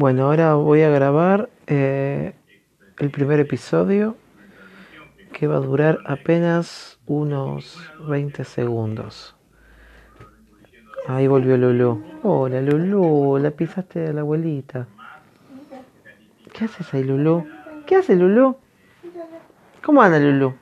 Bueno, ahora voy a grabar eh, el primer episodio que va a durar apenas unos 20 segundos. Ahí volvió Lulú. Hola Lulú, la pisaste de la abuelita. ¿Qué haces ahí Lulú? ¿Qué hace Lulú? ¿Cómo anda Lulú?